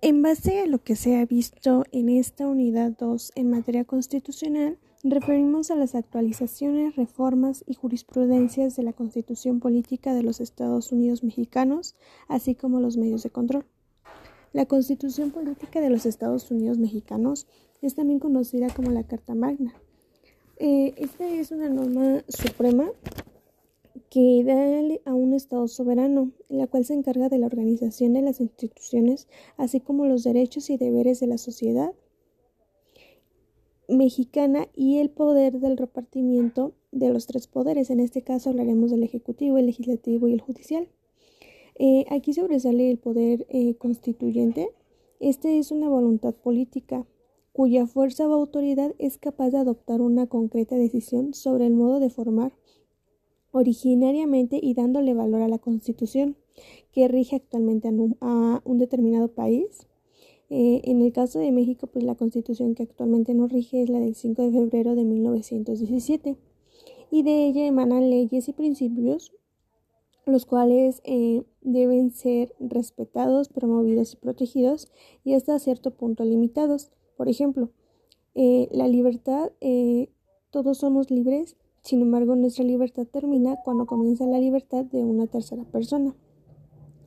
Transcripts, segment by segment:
En base a lo que se ha visto en esta unidad 2 en materia constitucional, referimos a las actualizaciones, reformas y jurisprudencias de la Constitución Política de los Estados Unidos Mexicanos, así como los medios de control. La Constitución Política de los Estados Unidos Mexicanos es también conocida como la Carta Magna. Eh, esta es una norma suprema que da a un Estado soberano, la cual se encarga de la organización de las instituciones, así como los derechos y deberes de la sociedad mexicana y el poder del repartimiento de los tres poderes. En este caso hablaremos del Ejecutivo, el Legislativo y el Judicial. Eh, aquí sobresale el poder eh, constituyente. Este es una voluntad política cuya fuerza o autoridad es capaz de adoptar una concreta decisión sobre el modo de formar originariamente y dándole valor a la Constitución que rige actualmente a un, determinado país. Eh, en el caso de México, pues la Constitución que actualmente nos rige es la del 5 de febrero de 1917 y de ella emanan leyes y principios los cuales eh, deben ser respetados, promovidos y protegidos y hasta cierto punto limitados. Por ejemplo, eh, la libertad, todos somos libres sin embargo, nuestra libertad termina cuando comienza la libertad de una tercera persona.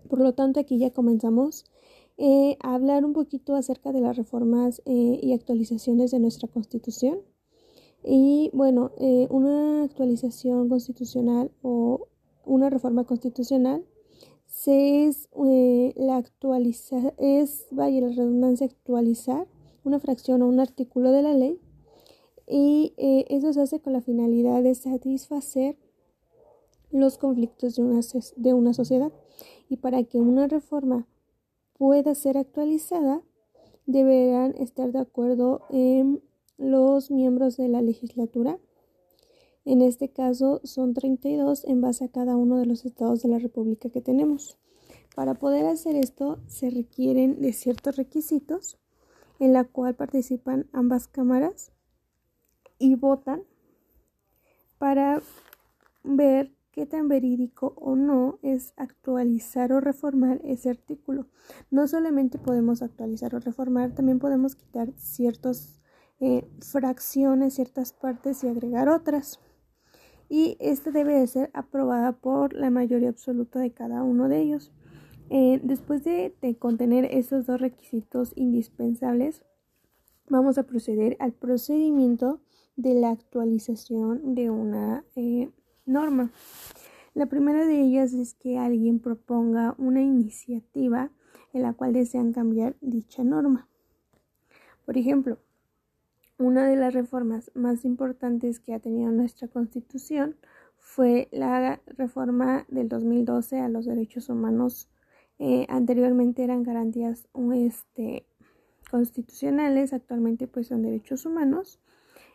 Por lo tanto, aquí ya comenzamos eh, a hablar un poquito acerca de las reformas eh, y actualizaciones de nuestra Constitución. Y bueno, eh, una actualización constitucional o una reforma constitucional se es la actualiza es vaya la redundancia actualizar una fracción o un artículo de la ley y eh, eso se hace con la finalidad de satisfacer los conflictos de una, de una sociedad y para que una reforma pueda ser actualizada deberán estar de acuerdo los miembros de la legislatura. En este caso son 32 en base a cada uno de los estados de la República que tenemos. Para poder hacer esto se requieren de ciertos requisitos en la cual participan ambas cámaras y votan para ver qué tan verídico o no es actualizar o reformar ese artículo. No solamente podemos actualizar o reformar, también podemos quitar ciertas eh, fracciones, ciertas partes y agregar otras. Y esta debe de ser aprobada por la mayoría absoluta de cada uno de ellos. Eh, después de, contener esos dos requisitos indispensables, vamos a proceder al procedimiento de la actualización de una eh, norma. La primera de ellas es que alguien proponga una iniciativa en la cual desean cambiar dicha norma. Por ejemplo, una de las reformas más importantes que ha tenido nuestra Constitución fue la reforma del 2012 a los derechos humanos. Eh, anteriormente eran garantías este, constitucionales, actualmente pues son derechos humanos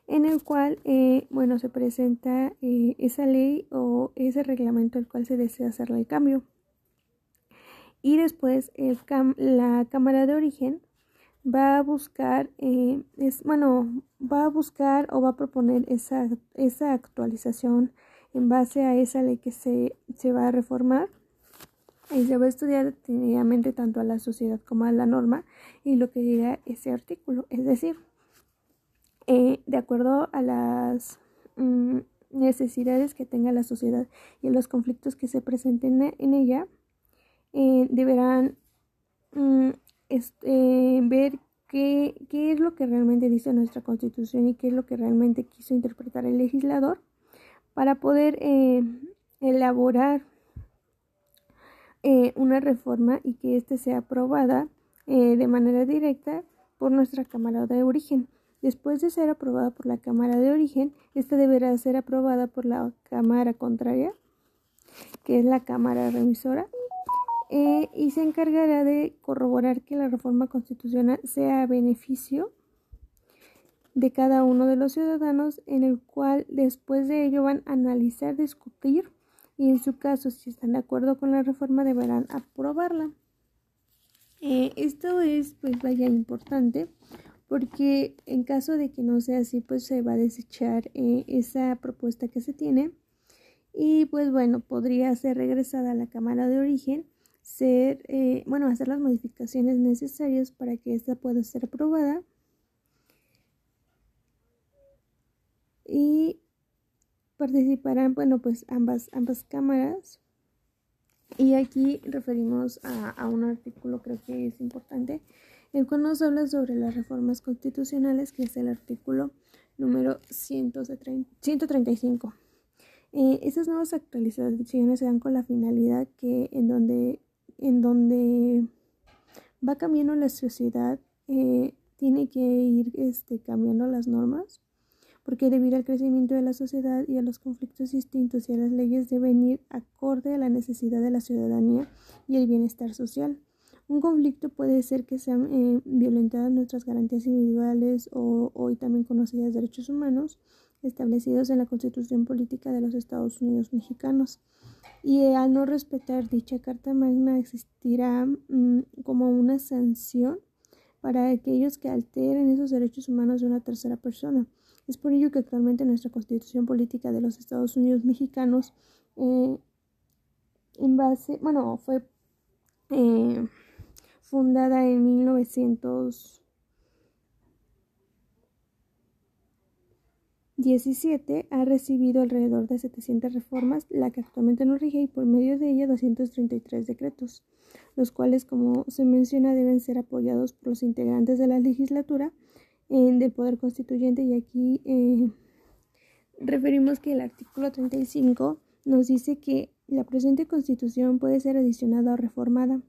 en el cual, eh, bueno, se presenta eh, esa ley o ese reglamento al cual se desea hacerle el cambio. Y después la Cámara de Origen va a buscar, eh, bueno, va a buscar o va a proponer esa, esa actualización en base a esa ley que se, se va a reformar. Y se va a estudiar detenidamente tanto a la sociedad como a la norma y lo que diga ese artículo. Es decir, eh, de acuerdo a las mm, necesidades que tenga la sociedad y los conflictos que se presenten en ella, eh, deberán eh, ver qué, es lo que realmente dice nuestra constitución y qué es lo que realmente quiso interpretar el legislador para poder elaborar una reforma y que éste sea aprobada de manera directa por nuestra Cámara de Origen. Después de ser aprobada por la Cámara de Origen, esta deberá ser aprobada por la Cámara contraria, que es la Cámara remisora, eh, y se encargará de corroborar que la reforma constitucional sea a beneficio de cada uno de los ciudadanos, en el cual después de ello van a analizar, discutir y en su caso, si están de acuerdo con la reforma, deberán aprobarla. Eh, esto es, pues, vaya importante porque en caso de que no sea así, pues se va a desechar eh, esa propuesta que se tiene y pues bueno, podría ser regresada a la cámara de origen ser, eh, bueno, hacer las modificaciones necesarias para que ésta pueda ser aprobada. Y participarán, bueno, pues ambas, ambas cámaras. Y aquí referimos a, a un artículo, creo que es importante, el cual nos habla sobre las reformas constitucionales, que es el artículo número 135. Eh, estas nuevas actualizaciones se dan con la finalidad que en donde, en donde va cambiando la sociedad, eh, tiene que ir este, cambiando las normas, porque debido al crecimiento de la sociedad y a los conflictos distintos y a las leyes deben ir acorde a la necesidad de la ciudadanía y el bienestar social. Un conflicto puede ser que sean eh, violentadas nuestras garantías individuales o hoy también conocidas derechos humanos establecidos en la Constitución Política de los Estados Unidos Mexicanos. Y al no respetar dicha Carta Magna existirá mm, como una sanción para aquellos que alteren esos derechos humanos de una tercera persona. Es por ello que actualmente nuestra Constitución Política de los Estados Unidos Mexicanos, eh, en base, bueno, fue eh, fundada en 1917, ha recibido alrededor de 700 reformas, la que actualmente no rige, y por medio de ella 233 decretos, los cuales, como se menciona, deben ser apoyados por los integrantes de la legislatura del Poder Constituyente. Y aquí eh, referimos que el artículo 35 nos dice que la presente Constitución puede ser adicionada o reformada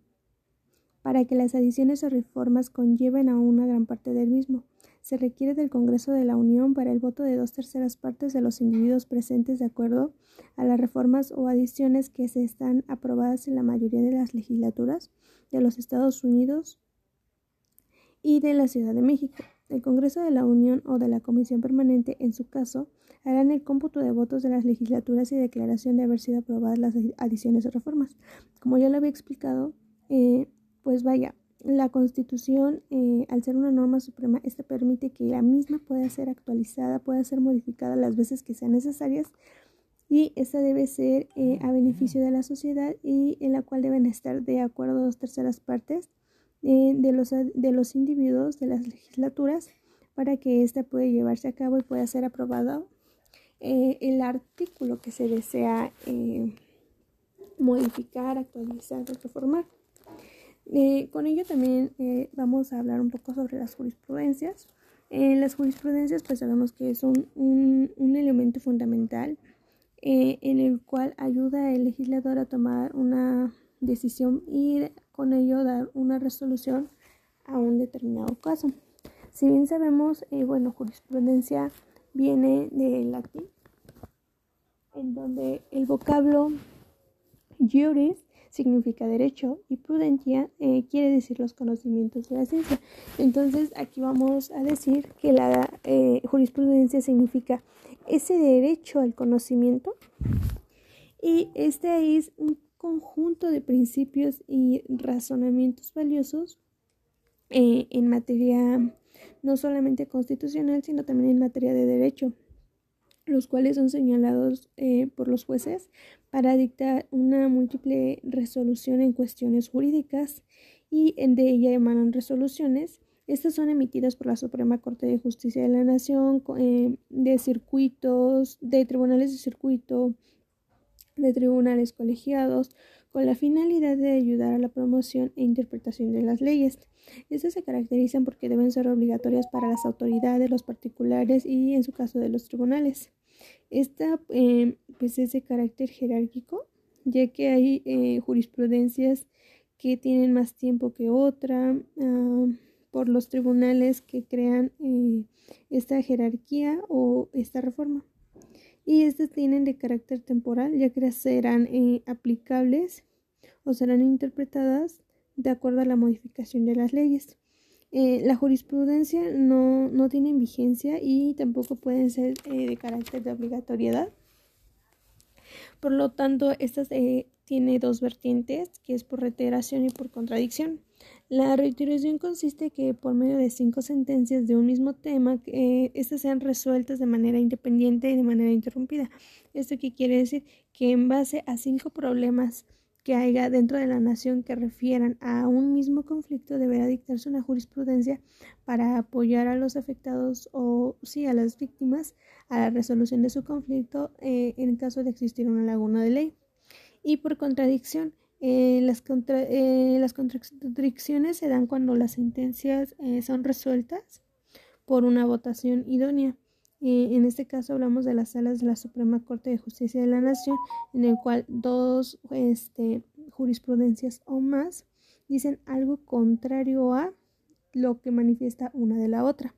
para que las adiciones o reformas conlleven a una gran parte del mismo. Se requiere del Congreso de la Unión para el voto de dos terceras partes de los individuos presentes de acuerdo a las reformas o adiciones que se están aprobadas en la mayoría de las legislaturas de los Estados Unidos y de la Ciudad de México. El Congreso de la Unión o de la Comisión Permanente, en su caso, harán el cómputo de votos de las legislaturas y declaración de haber sido aprobadas las adiciones o reformas. Como ya lo había explicado, eh, pues vaya, la Constitución, eh, al ser una norma suprema, esta permite que la misma pueda ser actualizada, pueda ser modificada las veces que sean necesarias y esta debe ser eh, a beneficio de la sociedad y en la cual deben estar de acuerdo dos terceras partes eh, de, los, de los individuos de las legislaturas para que ésta pueda llevarse a cabo y pueda ser aprobado el artículo que se desea modificar, actualizar reformar. Eh, con ello también eh, vamos a hablar un poco sobre las jurisprudencias. En las jurisprudencias pues sabemos que es un, un, elemento fundamental eh, en el cual ayuda al legislador a tomar una decisión y con ello dar una resolución a un determinado caso. Si bien sabemos, bueno, jurisprudencia viene del latín, en donde el vocablo juris significa derecho y prudencia eh, quiere decir los conocimientos de la ciencia. Entonces aquí vamos a decir que la eh, jurisprudencia significa ese derecho al conocimiento y este es un conjunto de principios y razonamientos valiosos eh, en materia no solamente constitucional, sino también en materia de derecho los cuales son señalados eh, por los jueces para dictar una múltiple resolución en cuestiones jurídicas y de ella emanan resoluciones. Estas son emitidas por la Suprema Corte de Justicia de la Nación, eh, de circuitos, de tribunales de circuito, de tribunales colegiados, con la finalidad de ayudar a la promoción e interpretación de las leyes. Estas se caracterizan porque deben ser obligatorias para las autoridades, los particulares y, en su caso, de los tribunales. Esta eh, pues es de carácter jerárquico, ya que hay eh, jurisprudencias que tienen más tiempo que otra ah, por los tribunales que crean eh, esta jerarquía o esta reforma. Y estas tienen de carácter temporal, ya que serán aplicables o serán interpretadas de acuerdo a la modificación de las leyes. Eh, la jurisprudencia no, no tiene vigencia y tampoco pueden ser eh, de carácter de obligatoriedad. Por lo tanto, esta eh, tiene dos vertientes, que es por reiteración y por contradicción. La reiteración consiste que por medio de cinco sentencias de un mismo tema, eh, estas sean resueltas de manera independiente y de manera interrumpida. ¿Esto qué quiere decir? Que en base a cinco problemas que haya dentro de la nación que refieran a un mismo conflicto deberá dictarse una jurisprudencia para apoyar a los afectados o sí a las víctimas a la resolución de su conflicto eh, en caso de existir una laguna de ley. Y por contradicción, eh, las, eh, las, contradicciones se dan cuando las sentencias son resueltas por una votación idónea. en este caso hablamos de las salas de la Suprema Corte de Justicia de la Nación, en el cual dos este, jurisprudencias o más dicen algo contrario a lo que manifiesta una de la otra.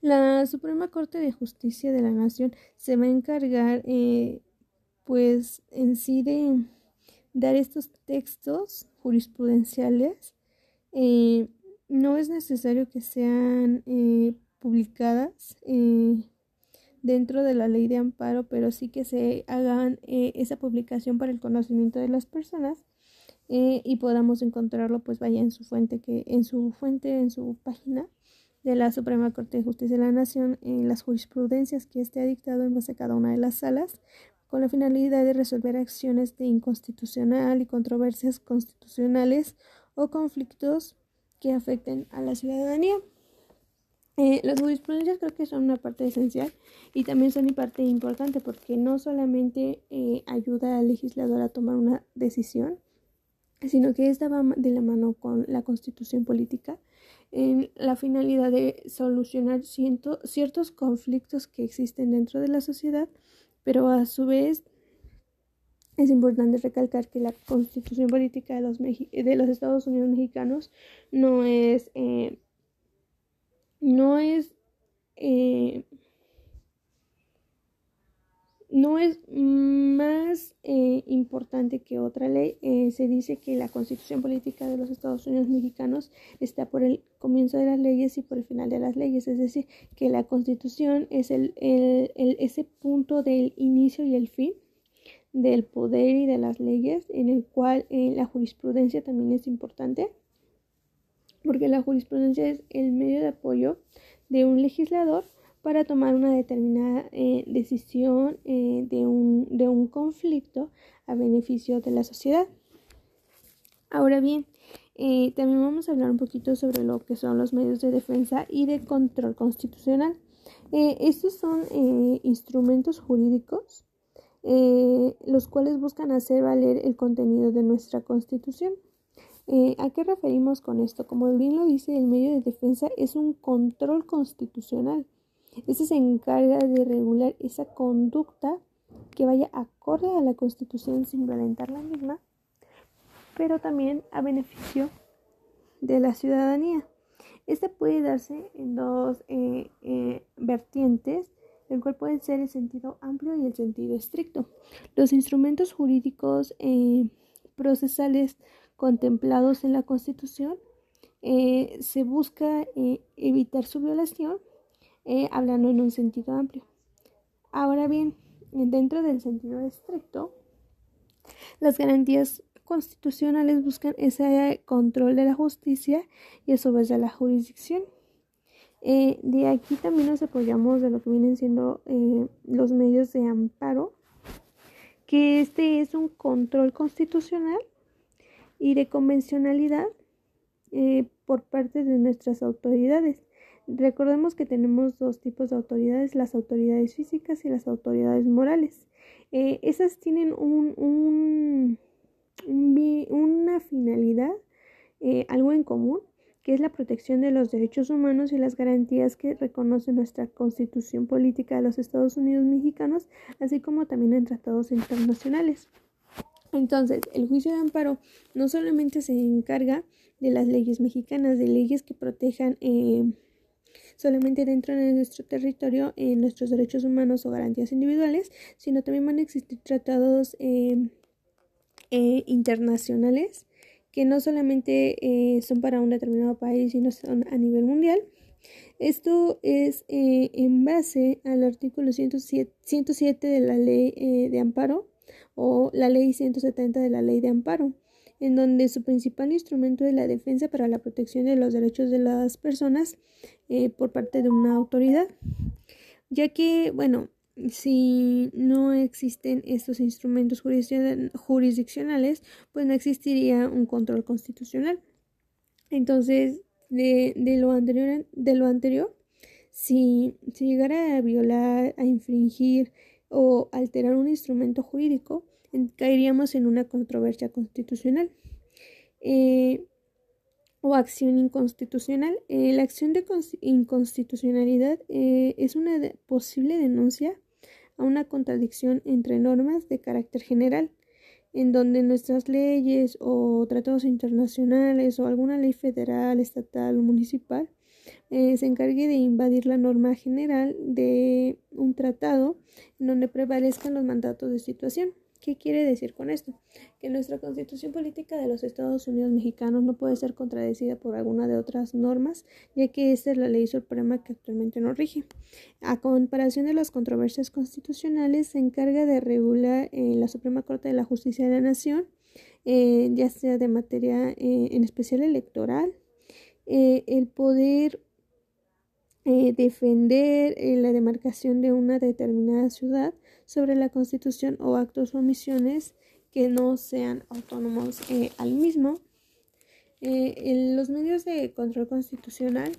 La Suprema Corte de Justicia de la Nación se va a encargar, eh, pues, en sí de dar estos textos jurisprudenciales. Eh, no es necesario que sean eh, publicadas dentro de la ley de amparo, pero sí que se hagan esa publicación para el conocimiento de las personas y podamos encontrarlo, pues vaya en su fuente, que en su fuente, en su página de la Suprema Corte de Justicia de la Nación en las jurisprudencias que ha dictado en base a cada una de las salas, con la finalidad de resolver acciones de inconstitucional y controversias constitucionales o conflictos que afecten a la ciudadanía. Eh, las jurisprudencias creo que son una parte esencial y también son una parte importante porque no solamente eh, ayuda al legislador a tomar una decisión, sino que esta va de la mano con la constitución política en la finalidad de solucionar ciertos conflictos que existen dentro de la sociedad, pero a su vez es importante recalcar que la constitución política de los, de los Estados Unidos mexicanos no es, eh, no es eh, no es más eh, importante que otra ley. Eh, se dice que la constitución política de los Estados Unidos mexicanos está por el comienzo de las leyes y por el final de las leyes. Es decir, que la constitución es el, ese punto del inicio y el fin del poder y de las leyes, en el cual eh, la jurisprudencia también es importante, porque la jurisprudencia es el medio de apoyo de un legislador para tomar una determinada eh, decisión eh, de, un, de un conflicto a beneficio de la sociedad. Ahora bien, eh, también vamos a hablar un poquito sobre lo que son los medios de defensa y de control constitucional. estos son instrumentos jurídicos los cuales buscan hacer valer el contenido de nuestra constitución. ¿A qué referimos con esto? Como bien lo dice, el medio de defensa es un control constitucional este se encarga de regular esa conducta que vaya acorde a la Constitución sin violentar la misma, pero también a beneficio de la ciudadanía. Este puede darse en dos eh, eh, vertientes, el cual puede ser el sentido amplio y el sentido estricto. Los instrumentos jurídicos eh, procesales contemplados en la Constitución se busca evitar su violación eh, hablando en un sentido amplio. Ahora bien, dentro del sentido estricto, las garantías constitucionales buscan ese control de la justicia y a su vez de la jurisdicción. Eh, de aquí también nos apoyamos de lo que vienen siendo eh, los medios de amparo, que este es un control constitucional y de convencionalidad por parte de nuestras autoridades. Recordemos que tenemos dos tipos de autoridades, las autoridades físicas y las autoridades morales. Eh, esas tienen un, una finalidad, eh, algo en común, que es la protección de los derechos humanos y las garantías que reconoce nuestra constitución política de los Estados Unidos mexicanos, así como también en tratados internacionales. Entonces, el juicio de amparo no solamente se encarga de las leyes mexicanas, de leyes que protejan eh, solamente dentro de nuestro territorio en nuestros derechos humanos o garantías individuales, sino también van a existir tratados em, eh, internacionales que no solamente eh, son para un determinado país, sino son a nivel mundial. Esto es eh, en base al artículo 107, 107 de la ley de amparo o la ley 170 de la ley de amparo en donde su principal instrumento es la defensa para la protección de los derechos de las personas eh, por parte de una autoridad, ya que, bueno, si no existen estos instrumentos jurisdiccionales, pues no existiría un control constitucional. Entonces, de, lo, anterior, de lo anterior, si, si llegara a violar, a infringir o alterar un instrumento jurídico, caeríamos en una controversia constitucional. Eh, o acción inconstitucional. Eh, la acción de inconstitucionalidad eh, es una posible denuncia a una contradicción entre normas de carácter general, en donde nuestras leyes o tratados internacionales o alguna ley federal, estatal o municipal se encargue de invadir la norma general de un tratado en donde prevalezcan los mandatos de situación. ¿Qué quiere decir con esto? Que nuestra constitución política de los Estados Unidos mexicanos no puede ser contradecida por alguna de otras normas, ya que esta es la ley suprema que actualmente nos rige. A comparación de las controversias constitucionales, se encarga de regular en la Suprema Corte de la Justicia de la Nación, eh, ya sea de materia eh, en especial electoral, eh, el poder defender la demarcación de una determinada ciudad, sobre la Constitución o actos o omisiones que no sean autónomos eh, al mismo. Eh, en los medios de control constitucional,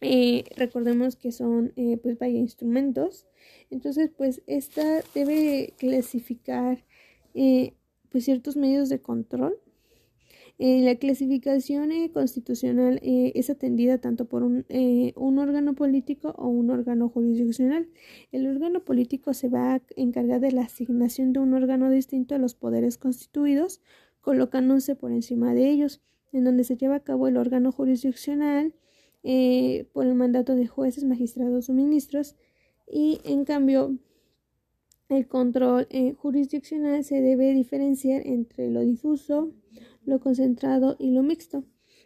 eh, recordemos que son pues vaya instrumentos, entonces pues esta debe clasificar pues ciertos medios de control eh, la clasificación eh, constitucional eh, es atendida tanto por un, un, órgano político o un órgano jurisdiccional. El órgano político se va a encargar de la asignación de un órgano distinto a los poderes constituidos, colocándose por encima de ellos, en donde se lleva a cabo el órgano jurisdiccional por el mandato de jueces, magistrados o ministros, y en cambio el control jurisdiccional se debe diferenciar entre lo difuso, lo concentrado y lo mixto.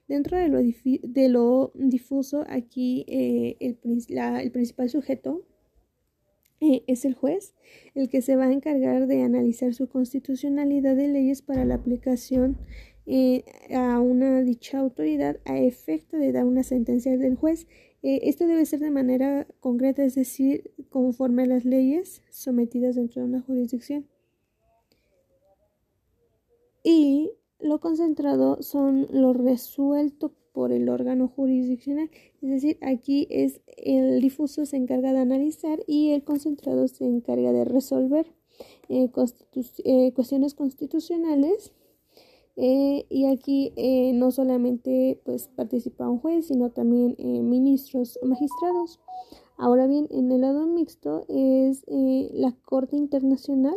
Dentro de lo, de lo difuso, aquí eh, el, el, principal sujeto eh, es el juez, el que se va a encargar de analizar su constitucionalidad de leyes para la aplicación eh, a una dicha autoridad a efecto de dar una sentencia del juez. esto debe ser de manera concreta, es decir, conforme a las leyes sometidas dentro de una jurisdicción. Y lo concentrado son lo resuelto por el órgano jurisdiccional, es decir, aquí es el difuso se encarga de analizar y el concentrado se encarga de resolver eh, eh, cuestiones constitucionales eh, y aquí no solamente pues participa un juez sino también ministros o magistrados. Ahora bien en el lado mixto es la corte internacional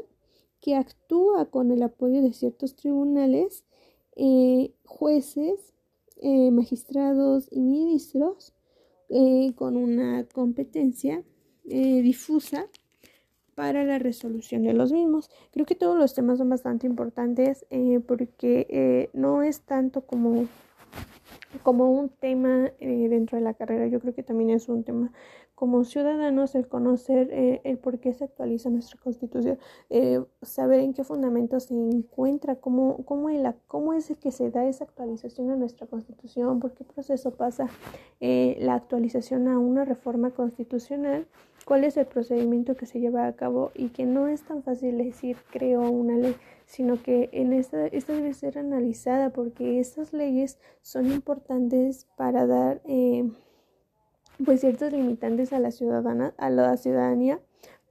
que actúa con el apoyo de ciertos tribunales eh, jueces, eh, magistrados y ministros eh, con una competencia difusa para la resolución de los mismos. Creo que todos los temas son bastante importantes porque no es tanto como como un tema dentro de la carrera, yo creo que también es un tema como ciudadanos el conocer eh, el por qué se actualiza nuestra constitución, eh, saber en qué fundamentos se encuentra, cómo, cómo, el, cómo es que se da esa actualización a nuestra constitución, por qué proceso pasa eh, la actualización a una reforma constitucional, cuál es el procedimiento que se lleva a cabo y que no es tan fácil decir creo una ley, sino que en esta, esta debe ser analizada porque estas leyes son importantes para dar pues ciertos limitantes a la ciudadana, a la ciudadanía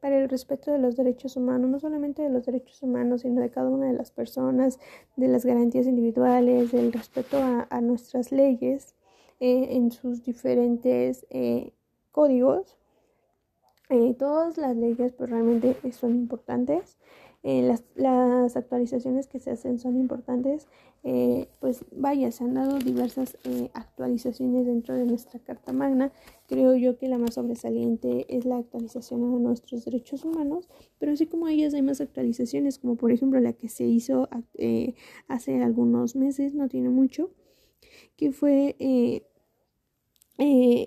para el respeto de los derechos humanos, no solamente de los derechos humanos, sino de cada una de las personas, de las garantías individuales, del respeto a, nuestras leyes eh, en sus diferentes eh, códigos. Eh, todas las leyes pues realmente son importantes eh, las, las, actualizaciones que se hacen son importantes. Eh, pues vaya, se han dado diversas eh, actualizaciones dentro de nuestra Carta Magna. Creo yo que la más sobresaliente es la actualización a nuestros derechos humanos, pero así como ellas hay más actualizaciones, como por ejemplo la que se hizo hace algunos meses, no tiene mucho, que fue...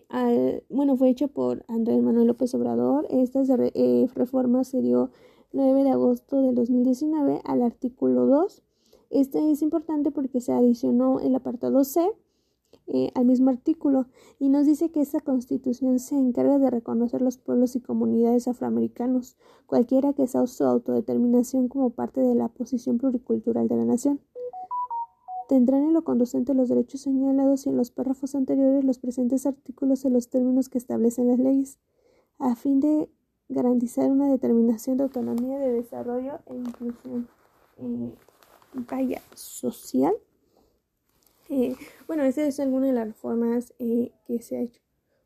al, bueno, fue hecho por Andrés Manuel López Obrador. Esta reforma se dio 9 de agosto del 2019 al artículo 2. Este es importante porque se adicionó el apartado C eh, al mismo artículo y nos dice que esta constitución se encarga de reconocer los pueblos y comunidades afroamericanos, cualquiera que sea su autodeterminación como parte de la posición pluricultural de la nación. Tendrán en lo conducente los derechos señalados y en los párrafos anteriores los presentes artículos en los términos que establecen las leyes, a fin de garantizar una determinación de autonomía de desarrollo e inclusión eh, vaya social eh, bueno, esa es alguna de las reformas eh, que se ha hecho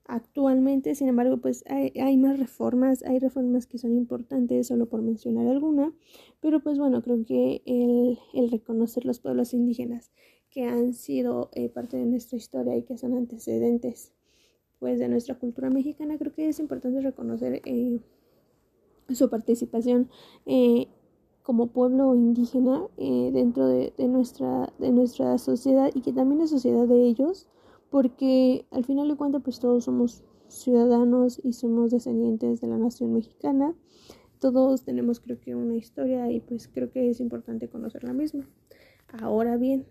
actualmente. Sin embargo, pues hay, más reformas, hay reformas que son importantes, solo por mencionar alguna. Pero pues bueno, creo que el, el reconocer los pueblos indígenas que han sido eh, parte de nuestra historia y que son antecedentes pues de nuestra cultura mexicana, creo que es importante reconocer su participación como pueblo indígena eh, dentro de, nuestra, de nuestra sociedad y que también es sociedad de ellos, porque al final de cuentas pues todos somos ciudadanos y somos descendientes de la nación mexicana. Todos tenemos creo que una historia y pues creo que es importante conocer la misma. Ahora bien,